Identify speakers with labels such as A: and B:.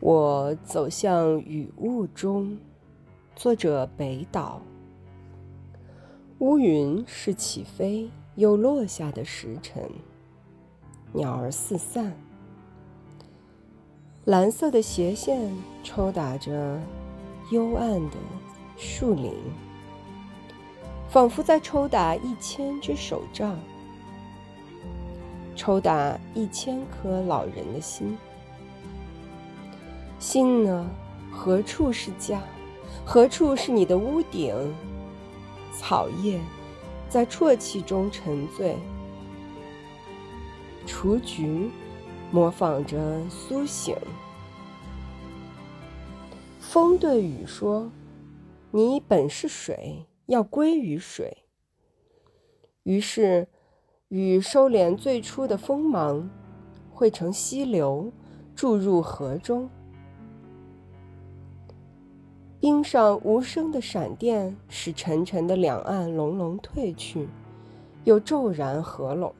A: 我走向雨雾中。作者：北岛。乌云是起飞又落下的时辰，鸟儿四散，蓝色的斜线抽打着幽暗的树林，仿佛在抽打一千只手杖，抽打一千颗老人的心。心呢？何处是家？何处是你的屋顶？草叶在啜泣中沉醉，雏菊模仿着苏醒。风对雨说：“你本是水，要归于水。”于是，雨收敛最初的锋芒，汇成溪流，注入河中。冰上无声的闪电，使沉沉的两岸隆隆退去，又骤然合拢。